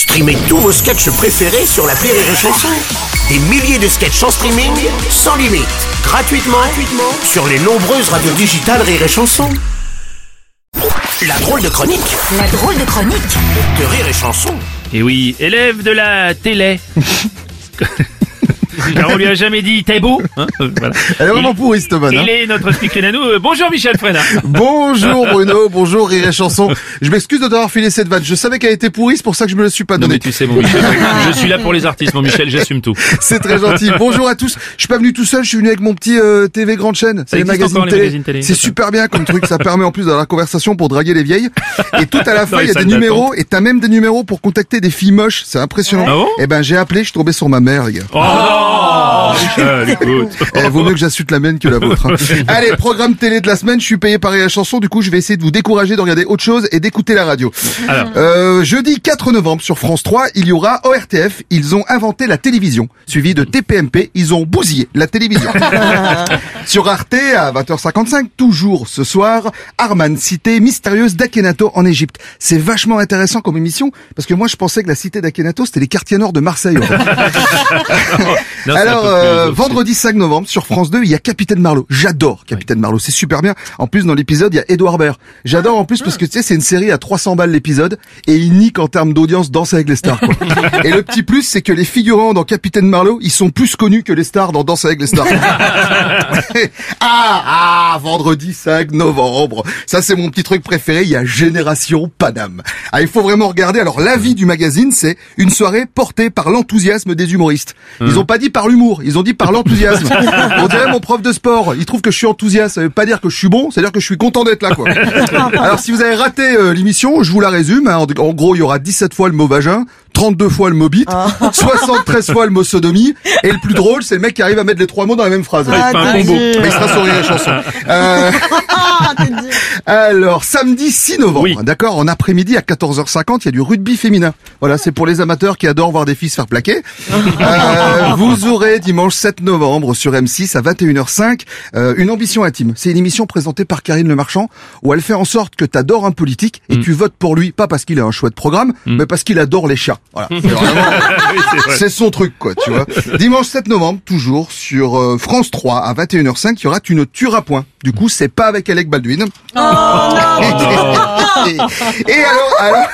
Streamez tous vos sketchs préférés sur la Rire et Chanson. Des milliers de sketchs en streaming, sans limite, gratuitement, gratuitement sur les nombreuses radios digitales Rire et Chanson. La drôle de chronique La drôle de chronique de Rire et Chanson. Et oui, élève de la télé. On lui a jamais dit t'es beau. hein, euh, voilà. Elle est vraiment pourrie cette vanne. hein. Il est notre speaker. Euh, Bonjour Michel Frenat. Bonjour Bruno, bonjour Rire et Chanson. Je m'excuse de t'avoir filé cette vanne. Je savais qu'elle était pourrie, c'est pour ça que je me la suis pas Non mais donnée. tu sais mon Michel, je suis là pour les artistes mon Michel, j'assume tout. C'est très gentil. Bonjour à tous. Je suis pas venu tout seul, je suis venu avec mon petit euh, TV grande chaîne. C'est les magazines télé. C'est super bien comme truc. Ça permet en plus d'avoir la conversation pour draguer les vieilles. Et tout à la fin, il y a des numéros et t'as même des numéros pour contacter des filles moches. C'est impressionnant. Ah bon? Eh ben j'ai appelé, je suis tombé sur ma mère, les gars. Oh Michel, écoute. Eh, vaut mieux que j'insulte la mienne que la vôtre. hein. Allez, programme télé de la semaine, je suis payé par la chanson, du coup je vais essayer de vous décourager de regarder autre chose et d'écouter la radio. Alors. Euh, jeudi 4 novembre sur France 3, il y aura ORTF, ils ont inventé la télévision, suivi de TPMP, ils ont bousillé la télévision. sur Arte, à 20h55, toujours ce soir, Arman, cité mystérieuse d'Akhenato en Égypte. C'est vachement intéressant comme émission, parce que moi je pensais que la cité d'Akhenato c'était les quartiers nord de Marseille. en fait. Non, c'est un Alors, peu euh, vendredi 5 novembre, sur France 2, il y a Capitaine Marlowe. J'adore Capitaine Marlowe, c'est super bien. En plus, dans l'épisode, il y a Edouard Baird. J'adore en plus parce que tu sais, c'est une série à 300 balles l'épisode et il nique en termes d'audience Danse avec les stars. Quoi. et le petit plus, c'est que les figurants dans Capitaine Marlowe, ils sont plus connus que les stars dans Danse avec les stars. ah, ah, vendredi 5 novembre. Ça, c'est mon petit truc préféré. Il y a Génération Paname. Ah, il faut vraiment regarder. Alors, l'avis du magazine, c'est une soirée portée par l'enthousiasme des humoristes. Ils ont pas dit par l'humour, ils ont dit par l'enthousiasme. On dirait mon prof de sport. Il trouve que je suis enthousiaste. Ça veut pas dire que je suis bon, c'est dire que je suis content d'être là, quoi. Alors, si vous avez raté euh, l'émission, je vous la résume. hein. En, gros, il y aura 17 fois le mot vagin. 32 fois le mot bite, 73 fois le mot sodomie, et le plus drôle, c'est le mec qui arrive à mettre les trois mots dans la même phrase. Combo. Mais il sera sur Rire et chanson. Euh, alors, samedi 6 novembre, Oui. d'accord, en après-midi à 14h50, il y a du rugby féminin. Voilà, c'est pour les amateurs qui adorent voir des filles se faire plaquer. Euh, vous aurez dimanche 7 novembre sur M6 à 21h05 euh, une ambition intime. C'est une émission présentée par Karine Le Marchand où elle fait en sorte que tu adores un politique et tu votes pour lui, pas parce qu'il a un chouette programme, mais parce qu'il adore les chats. Voilà. C'est vraiment- son truc, quoi, tu vois. Dimanche 7 novembre, toujours sur euh, France 3 à 21h05, il y aura Tu ne tueras point. Du coup, c'est pas avec Alec Baldwin. et, et alors, alors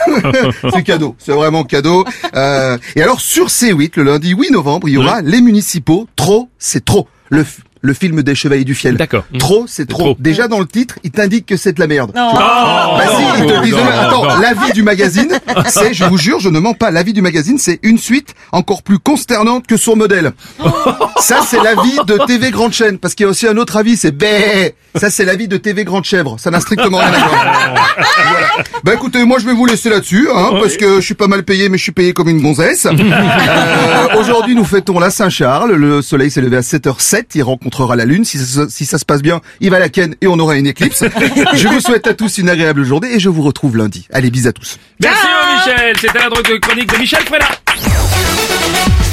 c'est cadeau, c'est vraiment cadeau. Euh, et alors sur C8, le lundi 8 novembre, il y aura Les Municipaux. Trop, c'est trop. Le, le film des Chevaliers du Fiel. D'accord. Trop, c'est trop. trop. Déjà dans le titre, il t'indique que c'est de la merde. Vois. Oh, Bah si, ils te non, disent- non, attends, non. l'avis du magazine, c'est, je vous jure, je ne mens pas, l'avis du magazine, c'est une suite encore plus consternante que son modèle. Ça, c'est l'avis de TV Grande Chaîne, parce qu'il y a aussi un autre avis, c'est bé. Ça, c'est l'avis de TV Grande Chèvre. Ça n'a strictement rien à voir. Voilà. Bah écoutez, moi, je vais vous laisser là-dessus, hein, parce que je suis pas mal payé, mais je suis payé comme une gonzesse. Euh, Aujourd'hui, nous fêtons la Saint-Charles. Le soleil s'est levé à 7h07. Il rencontrera la lune. Si ça, si ça se passe bien, il va à la ken et on aura une éclipse. Je vous souhaite à tous une agréable journée et je vous retrouve lundi. Allez, bis à tous. Merci Michel, c'était la de chronique de Michel Frenat.